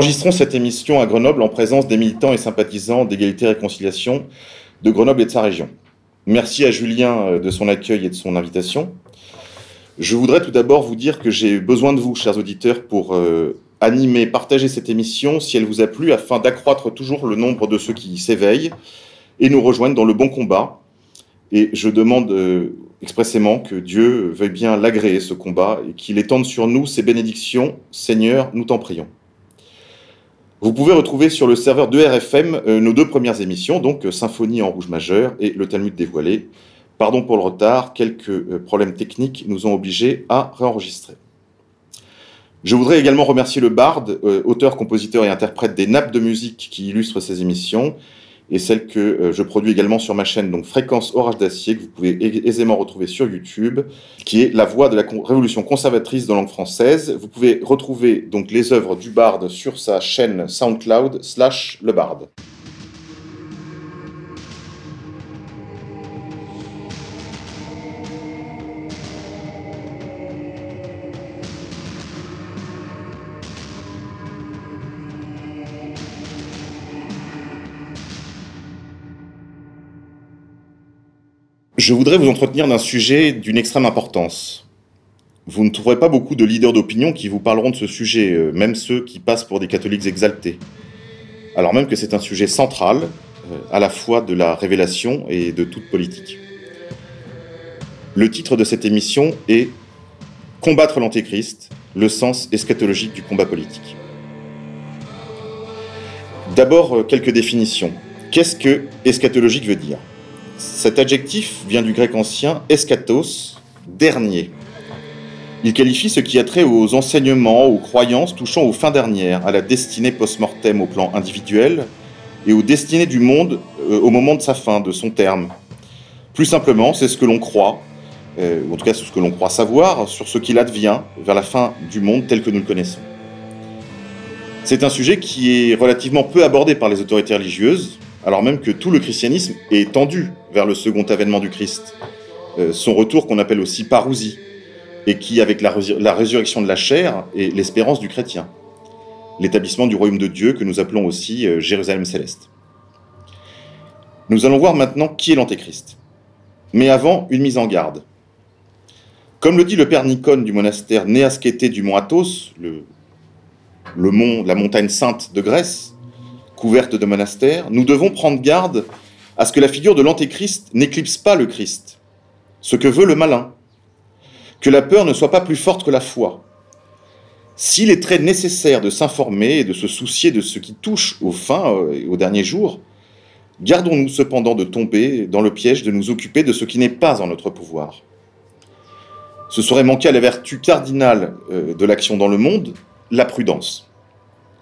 Enregistrons cette émission à Grenoble en présence des militants et sympathisants d'égalité et réconciliation de Grenoble et de sa région. Merci à Julien euh, de son accueil et de son invitation. Je voudrais tout d'abord vous dire que j'ai besoin de vous, chers auditeurs, pour euh, animer, partager cette émission si elle vous a plu, afin d'accroître toujours le nombre de ceux qui s'éveillent et nous rejoignent dans le bon combat. Et je demande euh, expressément que Dieu veuille bien l'agréer, ce combat, et qu'il étende sur nous ses bénédictions. Seigneur, nous t'en prions. Vous pouvez retrouver sur le serveur de RFM euh, nos deux premières émissions, donc euh, Symphonie en rouge majeur et Le Talmud dévoilé. Pardon pour le retard, quelques problèmes techniques nous ont obligés à réenregistrer. Je voudrais également remercier le Bard, auteur, compositeur et interprète des nappes de musique qui illustrent ces émissions, et celle que euh, je produis également sur ma chaîne, donc Fréquence Orage d'Acier, que vous pouvez aisément retrouver sur YouTube, qui est la voix de la révolution conservatrice de langue française. Vous pouvez retrouver donc les œuvres du Bard sur sa chaîne SoundCloud slash le Bard. Je voudrais vous entretenir d'un sujet d'une extrême importance. Vous ne trouverez pas beaucoup de leaders d'opinion qui vous parleront de ce sujet, euh, même ceux qui passent pour des catholiques exaltés. Alors même que c'est un sujet central, euh, à la fois de la révélation et de toute politique. Le titre de cette émission est Combattre l'Antéchrist, le sens eschatologique du combat politique. D'abord, euh, quelques définitions. Qu'est-ce que eschatologique veut dire? Cet adjectif vient du grec ancien eschatos, dernier. Il qualifie ce qui a trait aux enseignements, aux croyances touchant aux fins dernières, à la destinée post-mortem au plan individuel et aux destinées du monde euh, au moment de sa fin, de son terme. Plus simplement, c'est ce que l'on croit, euh, ou en tout cas ce que l'on croit savoir, sur ce qu'il advient vers la fin du monde tel que nous le connaissons. C'est un sujet qui est relativement peu abordé par les autorités religieuses, alors même que tout le christianisme est tendu vers le second avènement du Christ, euh, son retour qu'on appelle aussi parousie, et qui, avec la, résurrection de la chair, est l'espérance du chrétien, l'établissement du royaume de Dieu que nous appelons aussi euh, Jérusalem céleste. Nous allons voir maintenant qui est l'antéchrist. Mais avant, une mise en garde. Comme le dit le père Nicone du monastère Néaskété du mont Athos, le mont, la montagne sainte de Grèce, couverte de monastères, nous devons prendre garde à ce que la figure de l'Antéchrist n'éclipse pas le Christ, ce que veut le malin, que la peur ne soit pas plus forte que la foi. S'il est très nécessaire de s'informer et de se soucier de ce qui touche aux fins euh, et aux derniers jours, gardons-nous cependant de tomber dans le piège de nous occuper de ce qui n'est pas en notre pouvoir. Ce serait manquer à la vertu cardinale euh, de l'action dans le monde, la prudence.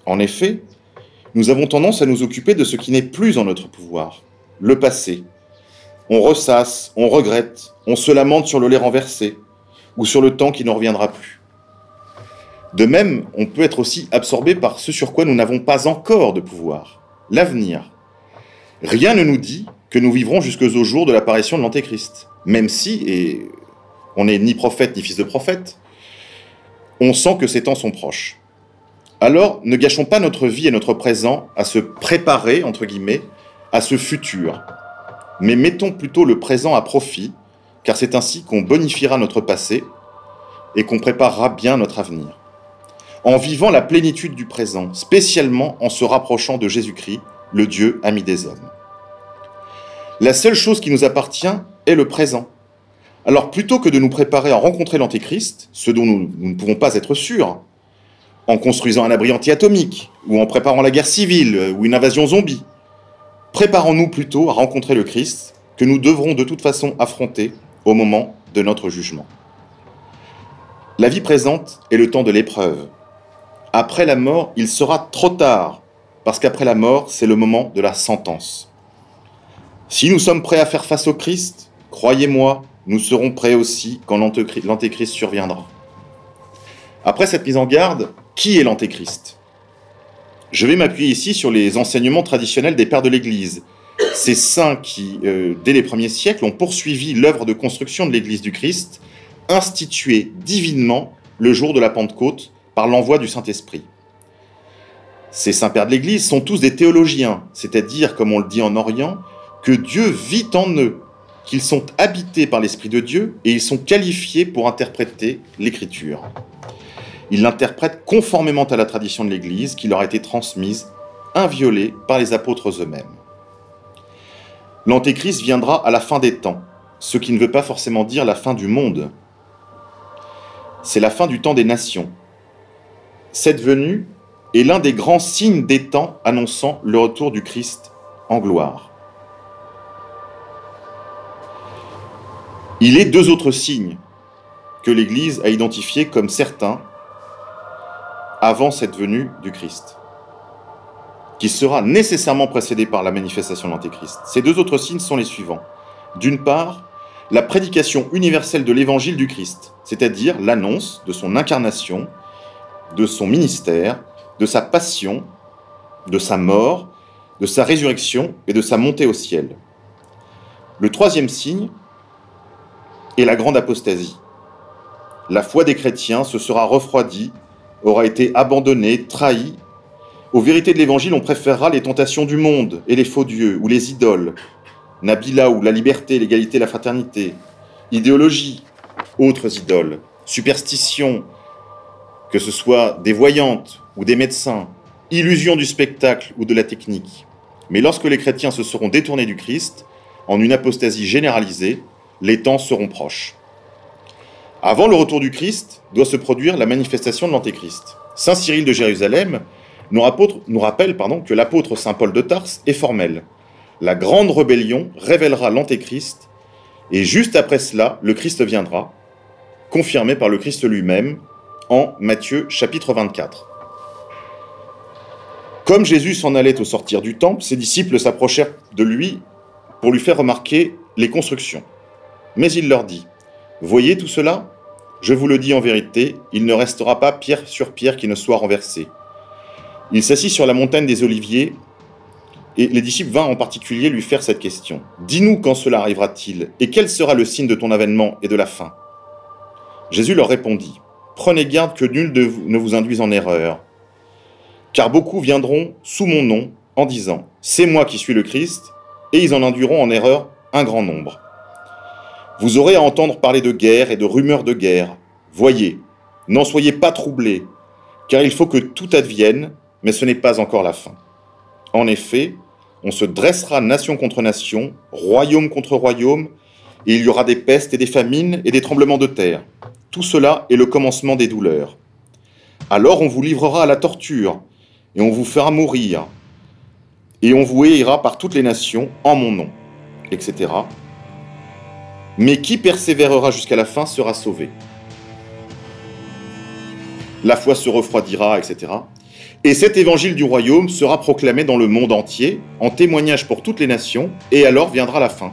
En effet, nous avons tendance à nous occuper de ce qui n'est plus en notre pouvoir, le passé. On ressasse, on regrette, on se lamente sur le lait renversé, ou sur le temps qui ne reviendra plus. De même, on peut être aussi absorbé par ce sur quoi nous n'avons pas encore de pouvoir, l'avenir. Rien ne nous dit que nous vivrons jusqu'au jour de l'apparition de l'Antéchrist, même si, et on n'est ni prophète ni fils de prophète, on sent que ces temps sont proches. Alors, ne gâchons pas notre vie et notre présent à se préparer, entre guillemets, à ce futur, mais mettons plutôt le présent à profit, car c'est ainsi qu'on bonifiera notre passé et qu'on préparera bien notre avenir. En vivant la plénitude du présent, spécialement en se rapprochant de Jésus-Christ, le Dieu ami des hommes. La seule chose qui nous appartient est le présent. Alors plutôt que de nous préparer à rencontrer l'Antéchrist, ce dont nous, nous ne pouvons pas être sûrs, en construisant un abri anti-atomique, ou en préparant la guerre civile, ou une invasion zombie. Préparons-nous plutôt à rencontrer le Christ, que nous devrons de toute façon affronter au moment de notre jugement. La vie présente est le temps de l'épreuve. Après la mort, il sera trop tard, parce qu'après la mort, c'est le moment de la sentence. Si nous sommes prêts à faire face au Christ, croyez-moi, nous serons prêts aussi quand l'Antéchrist surviendra. Après cette mise en garde, qui est l'Antéchrist? Je vais m'appuyer ici sur les enseignements traditionnels des pères de l'Église, ces saints qui, euh, dès les premiers siècles, ont poursuivi l'œuvre de construction de l'Église du Christ, instituée divinement le jour de la Pentecôte par l'envoi du Saint-Esprit. Ces saints-pères de l'Église sont tous des théologiens, c'est-à-dire, comme on le dit en Orient, que Dieu vit en eux, qu'ils sont habités par l'Esprit de Dieu et ils sont qualifiés pour interpréter l'Écriture. Ils l'interprètent conformément à la tradition de l'Église qui leur a été transmise, inviolée par les apôtres eux-mêmes. L'Antéchrist viendra à la fin des temps, ce qui ne veut pas forcément dire la fin du monde. C'est la fin du temps des nations. Cette venue est l'un des grands signes des temps annonçant le retour du Christ en gloire. Il est deux autres signes que l'Église a identifiés comme certains avant cette venue du Christ, qui sera nécessairement précédée par la manifestation de l'Antéchrist. Ces deux autres signes sont les suivants. D'une part, la prédication universelle de l'évangile du Christ, c'est-à-dire l'annonce de son incarnation, de son ministère, de sa passion, de sa mort, de sa résurrection et de sa montée au ciel. Le troisième signe est la grande apostasie. La foi des chrétiens se sera refroidie, aura été abandonnée, trahie. Aux vérités de l'Évangile, on préférera les tentations du monde et les faux dieux ou les idoles. Nabila ou la liberté, l'égalité, la fraternité. Idéologie, autres idoles. Superstition, que ce soit des voyantes ou des médecins, illusion du spectacle ou de la technique. Mais lorsque les chrétiens se seront détournés du Christ, en une apostasie généralisée, les temps seront proches. Avant le retour du Christ, doit se produire la manifestation de l'Antéchrist. Saint Cyril de Jérusalem nous, rappelle que l'apôtre Saint Paul de Tarse est formel. La grande rébellion révélera l'Antéchrist, et juste après cela, le Christ viendra, confirmé par le Christ lui-même en Matthieu chapitre 24. Comme Jésus s'en allait au sortir du temple, ses disciples s'approchèrent de lui pour lui faire remarquer les constructions. Mais il leur dit, Voyez tout cela? Je vous le dis en vérité, il ne restera pas pierre sur pierre qui ne soit renversée. Il s'assit sur la montagne des Oliviers, et les disciples vinrent en particulier lui faire cette question. Dis-nous quand cela arrivera-t-il, et quel sera le signe de ton avènement et de la fin? Jésus leur répondit, Prenez garde que nul ne vous induise en erreur car beaucoup viendront sous mon nom en disant C'est moi qui suis le Christ, et ils en induiront en erreur un grand nombre. Vous aurez à entendre parler de guerre et de rumeurs de guerre. Voyez, n'en soyez pas troublés, car il faut que tout advienne, mais ce n'est pas encore la fin. En effet, on se dressera nation contre nation, royaume contre royaume, et il y aura des pestes et des famines et des tremblements de terre. Tout cela est le commencement des douleurs. Alors on vous livrera à la torture, et on vous fera mourir, et on vous haïra par toutes les nations en mon nom, etc. Mais qui persévérera jusqu'à la fin sera sauvé. La foi se refroidira, etc. Et cet évangile du royaume sera proclamé dans le monde entier, en témoignage pour toutes les nations, et alors viendra la fin.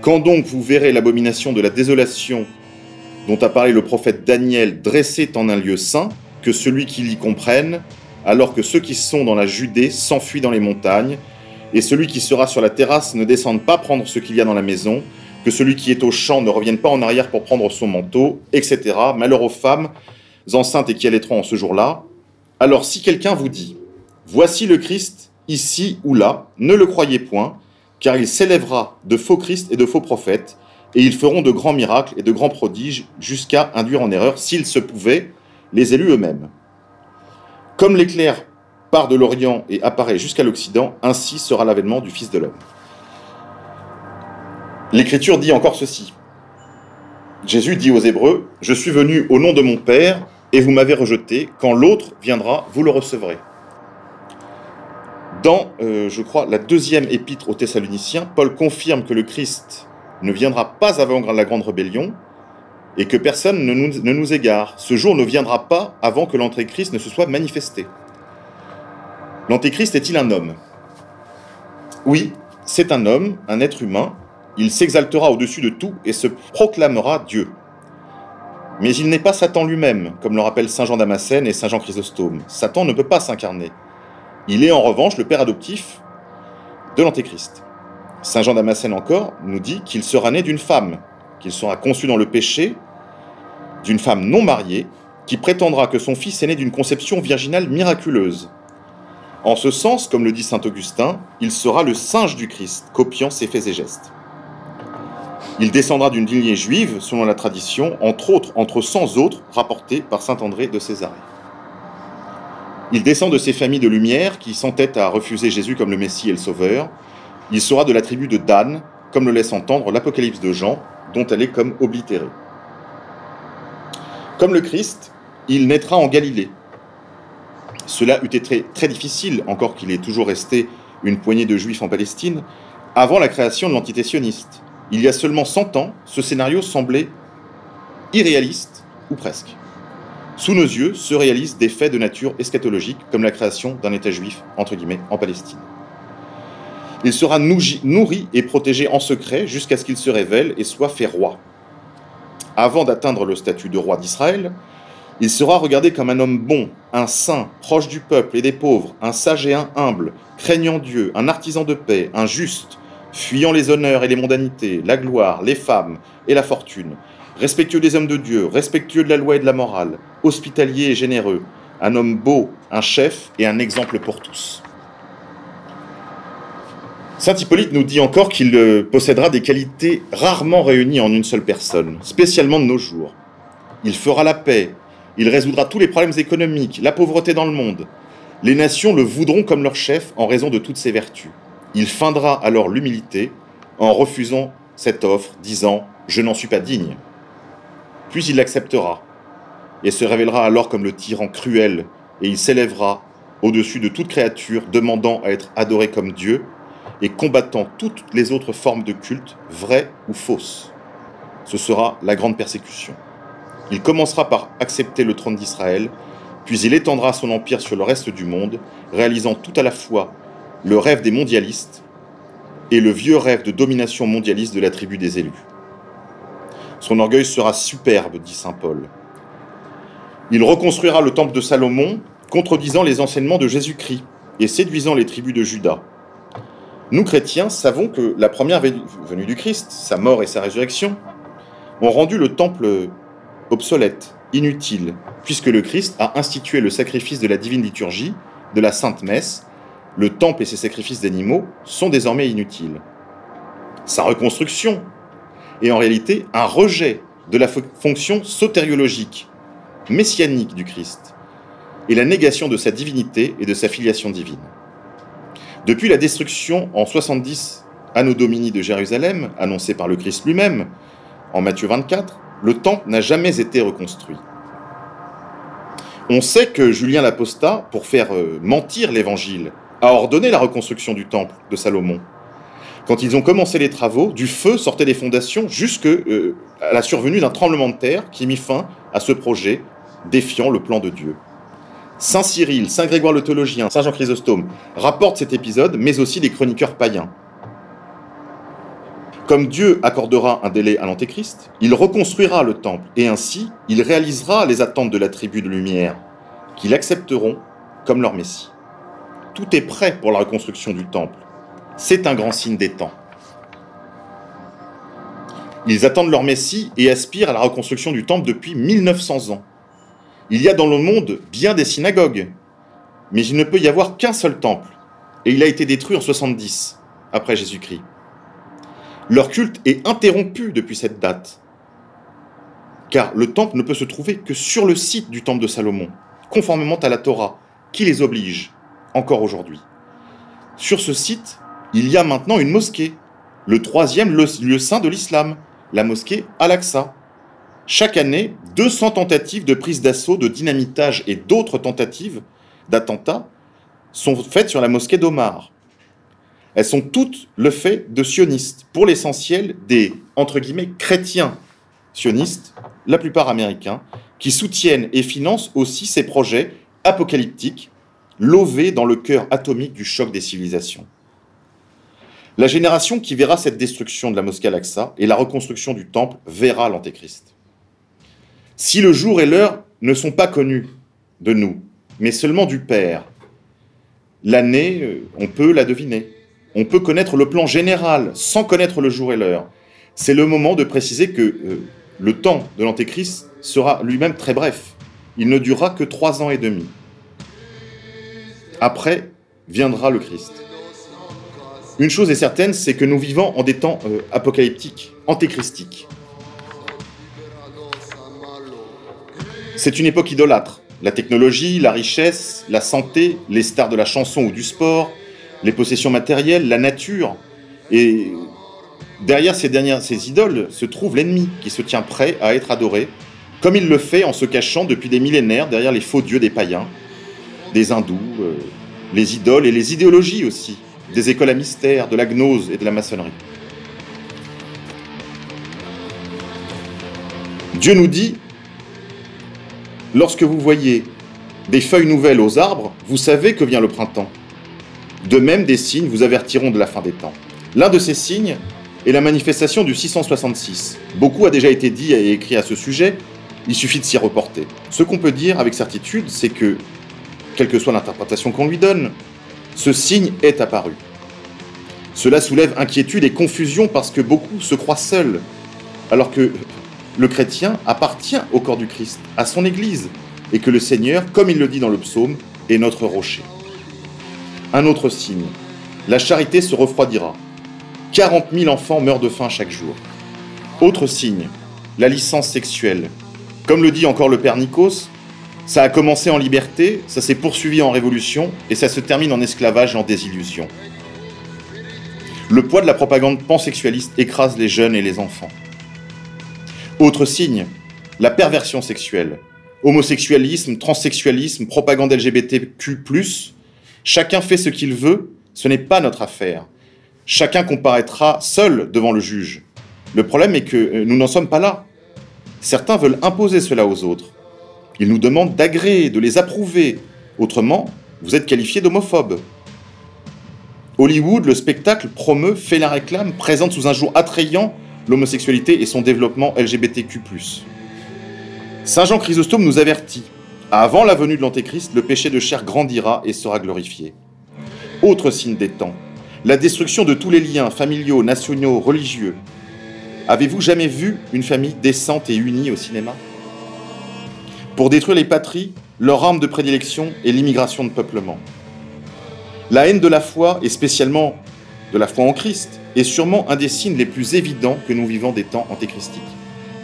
Quand donc vous verrez l'abomination de la désolation dont a parlé le prophète Daniel dressée en un lieu saint, que celui qui l'y comprenne alors que ceux qui sont dans la Judée s'enfuient dans les montagnes, et celui qui sera sur la terrasse ne descende pas prendre ce qu'il y a dans la maison, celui qui est au champ ne revienne pas en arrière pour prendre son manteau, etc. Malheur aux femmes enceintes et qui allaiteront en ce jour-là. Alors si quelqu'un vous dit, Voici le Christ, ici ou là, ne le croyez point, car il s'élèvera de faux Christ et de faux prophètes, et ils feront de grands miracles et de grands prodiges jusqu'à induire en erreur, s'ils se pouvaient, les élus eux-mêmes. Comme l'éclair part de l'Orient et apparaît jusqu'à l'Occident, ainsi sera l'avènement du Fils de l'homme. L'Écriture dit encore ceci. Jésus dit aux Hébreux, Je suis venu au nom de mon Père, et vous m'avez rejeté, quand l'autre viendra, vous le recevrez. Dans, euh, je crois, la deuxième épître aux Thessaloniciens, Paul confirme que le Christ ne viendra pas avant la grande rébellion, et que personne ne nous, égare. Ce jour ne viendra pas avant que l'Antéchrist ne se soit manifesté. L'Antéchrist est-il un homme? Oui, c'est un homme, un être humain. Il s'exaltera au-dessus de tout et se proclamera Dieu. Mais il n'est pas Satan lui-même, comme le rappellent Saint Jean Damascène et Saint Jean Chrysostome. Satan ne peut pas s'incarner. Il est en revanche le père adoptif de l'Antéchrist. Saint Jean Damascène encore nous dit qu'il sera né d'une femme, qu'il sera conçu dans le péché d'une femme non mariée qui prétendra que son fils est né d'une conception virginale miraculeuse. En ce sens, comme le dit saint Augustin, il sera le singe du Christ, copiant ses faits et gestes. Il descendra d'une lignée juive, selon la tradition, entre autres, entre cent autres rapportés par saint André de Césarée. Il descend de ces familles de lumière qui s'entêtent à refuser Jésus comme le Messie et le Sauveur. Il sera de la tribu de Dan, comme le laisse entendre l'Apocalypse de Jean, dont elle est comme oblitérée. Comme le Christ, il naîtra en Galilée, cela eût été très, difficile, encore qu'il ait toujours resté une poignée de juifs en Palestine, avant la création de l'entité sioniste. Il y a seulement 100 ans, ce scénario semblait irréaliste, ou presque. Sous nos yeux se réalisent des faits de nature eschatologique, comme la création d'un État juif, entre guillemets, en Palestine. Il sera nourri et protégé en secret jusqu'à ce qu'il se révèle et soit fait roi. Avant d'atteindre le statut de roi d'Israël, il sera regardé comme un homme bon, un saint, proche du peuple et des pauvres, un sage et un humble, craignant Dieu, un artisan de paix, un juste, fuyant les honneurs et les mondanités, la gloire, les femmes et la fortune, respectueux des hommes de Dieu, respectueux de la loi et de la morale, hospitalier et généreux, un homme beau, un chef et un exemple pour tous. Saint Hippolyte nous dit encore qu'il euh, possédera des qualités rarement réunies en une seule personne, spécialement de nos jours. Il fera la paix, il résoudra tous les problèmes économiques, la pauvreté dans le monde. Les nations le voudront comme leur chef en raison de toutes ses vertus. Il feindra alors l'humilité en refusant cette offre, disant ⁇ Je n'en suis pas digne ⁇ Puis il l'acceptera, et se révélera alors comme le tyran cruel, et il s'élèvera au-dessus de toute créature, demandant à être adoré comme Dieu, et combattant toutes les autres formes de culte, vraies ou fausses. Ce sera la grande persécution. Il commencera par accepter le trône d'Israël, puis il étendra son empire sur le reste du monde, réalisant tout à la fois le rêve des mondialistes et le vieux rêve de domination mondialiste de la tribu des élus. Son orgueil sera superbe, dit Saint Paul. Il reconstruira le temple de Salomon, contredisant les enseignements de Jésus-Christ et séduisant les tribus de Juda. Nous, chrétiens, savons que la première venue du Christ, sa mort et sa résurrection, ont rendu le temple obsolète, inutile, puisque le Christ a institué le sacrifice de la divine liturgie, de la sainte messe, le temple et ses sacrifices d'animaux sont désormais inutiles. Sa reconstruction est en réalité un rejet de la fonction sotériologique, messianique du Christ, et la négation de sa divinité et de sa filiation divine. Depuis la destruction en 70 Anno Domini de Jérusalem, annoncée par le Christ lui-même, en Matthieu 24, le temple n'a jamais été reconstruit. On sait que Julien l'Apostat, pour faire euh, mentir l'évangile, a ordonné la reconstruction du temple de Salomon. Quand ils ont commencé les travaux, du feu sortait des fondations jusqu'à euh, la survenue d'un tremblement de terre qui mit fin à ce projet, défiant le plan de Dieu. Saint Cyril, Saint Grégoire le théologien, Saint Jean Chrysostome rapportent cet épisode, mais aussi des chroniqueurs païens. Comme Dieu accordera un délai à l'Antéchrist, il reconstruira le temple et ainsi il réalisera les attentes de la tribu de lumière, qu'ils accepteront comme leur Messie. Tout est prêt pour la reconstruction du temple. C'est un grand signe des temps. Ils attendent leur Messie et aspirent à la reconstruction du temple depuis 1900 ans. Il y a dans le monde bien des synagogues, mais il ne peut y avoir qu'un seul temple, et il a été détruit en 70 après Jésus-Christ. Leur culte est interrompu depuis cette date, car le temple ne peut se trouver que sur le site du temple de Salomon, conformément à la Torah, qui les oblige, encore aujourd'hui. Sur ce site, il y a maintenant une mosquée, le troisième lieu saint de l'islam, la mosquée Al-Aqsa. Chaque année, 200 tentatives de prise d'assaut, de dynamitage et d'autres tentatives d'attentats sont faites sur la mosquée d'Omar. Elles sont toutes le fait de sionistes, pour l'essentiel des, entre guillemets, chrétiens sionistes, la plupart américains, qui soutiennent et financent aussi ces projets apocalyptiques, lovés dans le cœur atomique du choc des civilisations. La génération qui verra cette destruction de la mosquée Al-Aqsa et la reconstruction du temple verra l'Antéchrist. Si le jour et l'heure ne sont pas connus de nous, mais seulement du Père, l'année, euh, on peut la deviner on peut connaître le plan général sans connaître le jour et l'heure. C'est le moment de préciser que euh, le temps de l'Antéchrist sera lui-même très bref. Il ne durera que trois ans et demi. Après, viendra le Christ. Une chose est certaine, c'est que nous vivons en des temps euh, apocalyptiques, antéchristiques. C'est une époque idolâtre. La technologie, la richesse, la santé, les stars de la chanson ou du sport, les possessions matérielles, la nature. Et derrière ces, dernières, ces idoles se trouve l'ennemi qui se tient prêt à être adoré, comme il le fait en se cachant depuis des millénaires derrière les faux dieux des païens, des hindous, euh, les idoles et les idéologies aussi, des écoles à mystère, de la gnose et de la maçonnerie. Dieu nous dit, lorsque vous voyez des feuilles nouvelles aux arbres, vous savez que vient le printemps. De même, des signes vous avertiront de la fin des temps. L'un de ces signes est la manifestation du 666. Beaucoup a déjà été dit et écrit à ce sujet, il suffit de s'y reporter. Ce qu'on peut dire avec certitude, c'est que, quelle que soit l'interprétation qu'on lui donne, ce signe est apparu. Cela soulève inquiétude et confusion parce que beaucoup se croient seuls, alors que le chrétien appartient au corps du Christ, à son Église, et que le Seigneur, comme il le dit dans le psaume, est notre rocher. Un autre signe, la charité se refroidira. 40 000 enfants meurent de faim chaque jour. Autre signe, la licence sexuelle. Comme le dit encore le père Nikos, ça a commencé en liberté, ça s'est poursuivi en révolution, et ça se termine en esclavage et en désillusion. Le poids de la propagande pansexualiste écrase les jeunes et les enfants. Autre signe, la perversion sexuelle. Homosexualisme, transsexualisme, propagande LGBTQ, chacun fait ce qu'il veut, ce n'est pas notre affaire. Chacun comparaîtra seul devant le juge. Le problème est que euh, nous n'en sommes pas là. Certains veulent imposer cela aux autres. Ils nous demandent d'agréer, de les approuver. Autrement, vous êtes qualifiés d'homophobes. Hollywood, le spectacle, promeut, fait la réclame, présente sous un jour attrayant l'homosexualité et son développement LGBTQ. Saint Jean Chrysostome nous avertit avant la venue de l'Antéchrist, le péché de chair grandira et sera glorifié. Autre signe des temps, la destruction de tous les liens familiaux, nationaux, religieux. Avez-vous jamais vu une famille décente et unie au cinéma? Pour détruire les patries, leur arme de prédilection est l'immigration de peuplement. La haine de la foi, et spécialement de la foi en Christ, est sûrement un des signes les plus évidents que nous vivons des temps antéchristiques.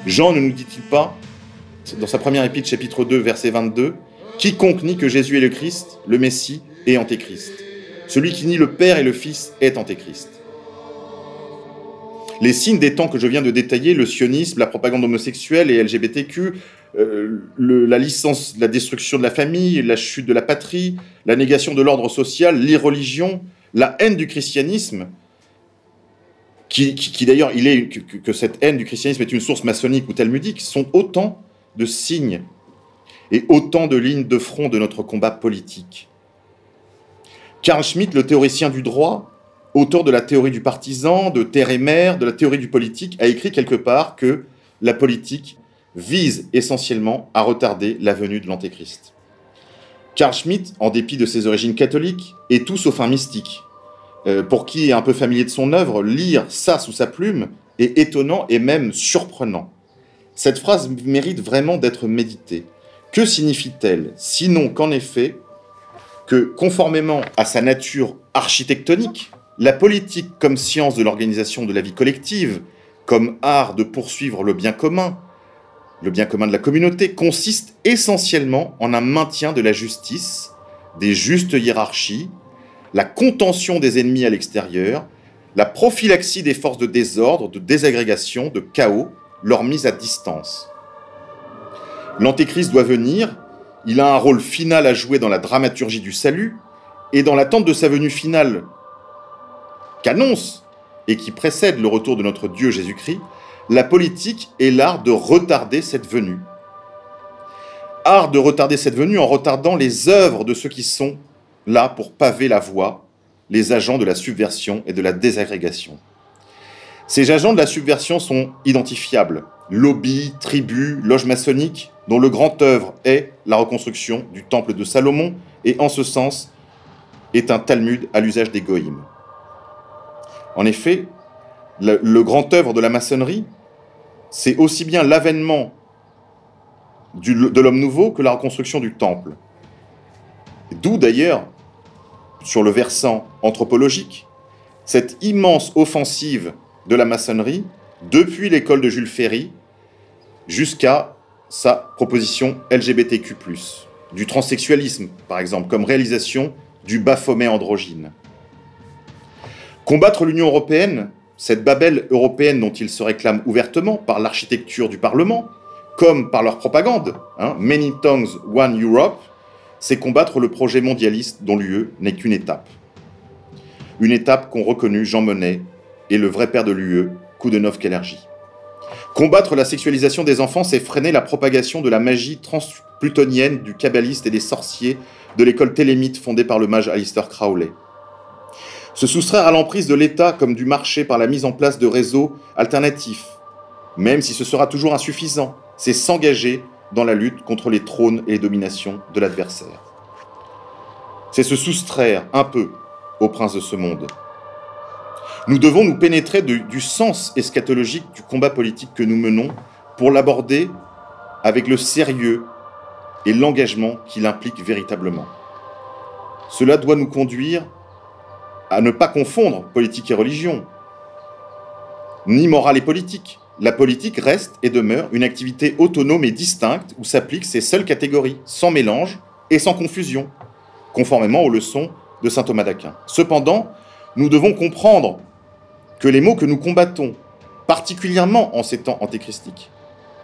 Jean ne nous dit-il pas, dans sa première épître, chapitre 2, verset 22, Quiconque nie que Jésus est le Christ, le Messie, est antéchrist. Celui qui nie le Père et le Fils est antéchrist. Les signes des temps que je viens de détailler, le sionisme, la propagande homosexuelle et LGBTQ, euh, la licence, la destruction de la famille, la chute de la patrie, la négation de l'ordre social, l'irreligion, la haine du christianisme, qui, d'ailleurs, il est que, cette haine du christianisme est une source maçonnique ou talmudique, sont autant de signes et autant de lignes de front de notre combat politique. Karl Schmitt, le théoricien du droit, auteur de la théorie du partisan, de terre et mer, de la théorie du politique, a écrit quelque part que la politique vise essentiellement à retarder la venue de l'Antéchrist. Carl Schmitt, en dépit de ses origines catholiques, est tout sauf un mystique. Euh, pour qui est un peu familier de son œuvre, lire ça sous sa plume est étonnant et même surprenant. Cette phrase mérite vraiment d'être méditée. Que signifie-t-elle? Sinon qu'en effet, que conformément à sa nature architectonique, la politique comme science de l'organisation de la vie collective, comme art de poursuivre le bien commun, le bien commun de la communauté, consiste essentiellement en un maintien de la justice, des justes hiérarchies, la contention des ennemis à l'extérieur, la prophylaxie des forces de désordre, de désagrégation, de chaos, leur mise à distance. L'Antéchrist doit venir, il a un rôle final à jouer dans la dramaturgie du salut, et dans l'attente de sa venue finale qu'annonce et qui précède le retour de notre Dieu Jésus-Christ, la politique est l'art de retarder cette venue. Art de retarder cette venue en retardant les œuvres de ceux qui sont là pour paver la voie, les agents de la subversion et de la désagrégation. Ces agents de la subversion sont identifiables. Lobby, tribus, loges maçonniques, dont le grand œuvre est la reconstruction du temple de Salomon et en ce sens est un Talmud à l'usage des goïms. En effet, le, grand œuvre de la maçonnerie, c'est aussi bien l'avènement de l'homme nouveau que la reconstruction du temple. D'où d'ailleurs, sur le versant anthropologique, cette immense offensive de la maçonnerie depuis l'école de Jules Ferry jusqu'à sa proposition LGBTQ+, du transsexualisme par exemple, comme réalisation du Baphomet androgyne. Combattre l'Union européenne, cette Babel européenne dont ils se réclament ouvertement par l'architecture du Parlement, comme par leur propagande, hein, Many Tongues, One Europe, c'est combattre le projet mondialiste dont l'UE n'est qu'une étape. Une étape qu'ont reconnu Jean Monnet et le vrai père de l'UE, Koudenov Kellergy. Combattre la sexualisation des enfants, c'est freiner la propagation de la magie transplutonienne du kabbaliste et des sorciers de l'école télémite fondée par le mage Alistair Crowley. Se soustraire à l'emprise de l'État comme du marché par la mise en place de réseaux alternatifs, même si ce sera toujours insuffisant, c'est s'engager dans la lutte contre les trônes et les dominations de l'adversaire. C'est se soustraire un peu au prince de ce monde. Nous devons nous pénétrer du sens eschatologique du combat politique que nous menons pour l'aborder avec le sérieux et l'engagement qu'il implique véritablement. Cela doit nous conduire à ne pas confondre politique et religion, ni morale et politique. La politique reste et demeure une activité autonome et distincte où s'appliquent ces seules catégories, sans mélange et sans confusion, conformément aux leçons de saint Thomas d'Aquin. Cependant, nous devons comprendre que les mots que nous combattons, particulièrement en ces temps antéchristiques,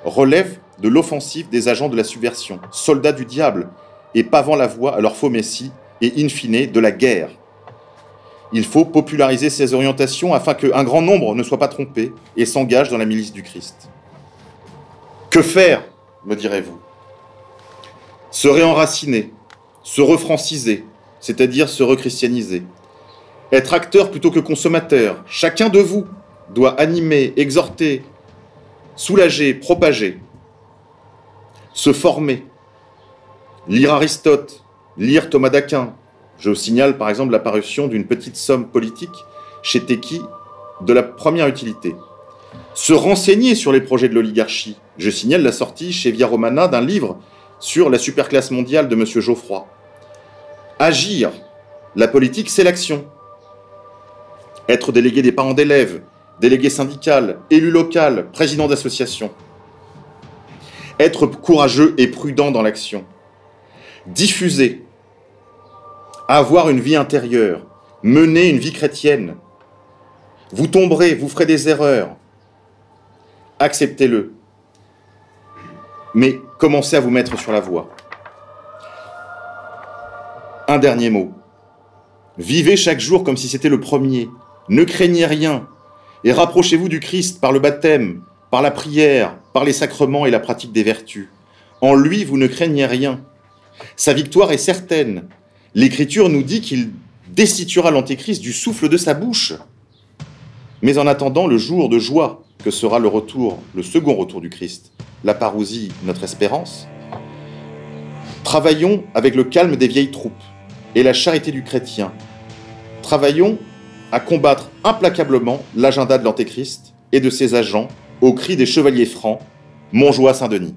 relèvent de l'offensive des agents de la subversion, soldats du diable, et pavant la voie à leur faux messie, et in fine de la guerre. Il faut populariser ces orientations afin qu'un grand nombre ne soit pas trompé et s'engage dans la milice du Christ. Que faire, me direz-vous? Se réenraciner, se refranciser, c'est-à-dire se rechristianiser. Être acteur plutôt que consommateur. Chacun de vous doit animer, exhorter, soulager, propager, se former, lire Aristote, lire Thomas d'Aquin. Je signale par exemple l'apparition d'une petite somme politique chez Teki de la première utilité. Se renseigner sur les projets de l'oligarchie. Je signale la sortie chez Via Romana d'un livre sur la superclasse mondiale de M. Geoffroy. Agir. La politique, c'est l'action. Être délégué des parents d'élèves, délégué syndical, élu local, président d'association. Être courageux et prudent dans l'action. Diffuser. Avoir une vie intérieure. Mener une vie chrétienne. Vous tomberez, vous ferez des erreurs. Acceptez-le. Mais commencez à vous mettre sur la voie. Un dernier mot. Vivez chaque jour comme si c'était le premier. Ne craignez rien. Et rapprochez-vous du Christ par le baptême, par la prière, par les sacrements et la pratique des vertus. En lui, vous ne craignez rien. Sa victoire est certaine. L'Écriture nous dit qu'il destituera l'Antéchrist du souffle de sa bouche. Mais en attendant le jour de joie que sera le retour, le second retour du Christ, la parousie, notre espérance, travaillons avec le calme des vieilles troupes et la charité du chrétien. Travaillons à combattre implacablement l'agenda de l'Antéchrist et de ses agents au cri des chevaliers francs, Montjoie Saint-Denis.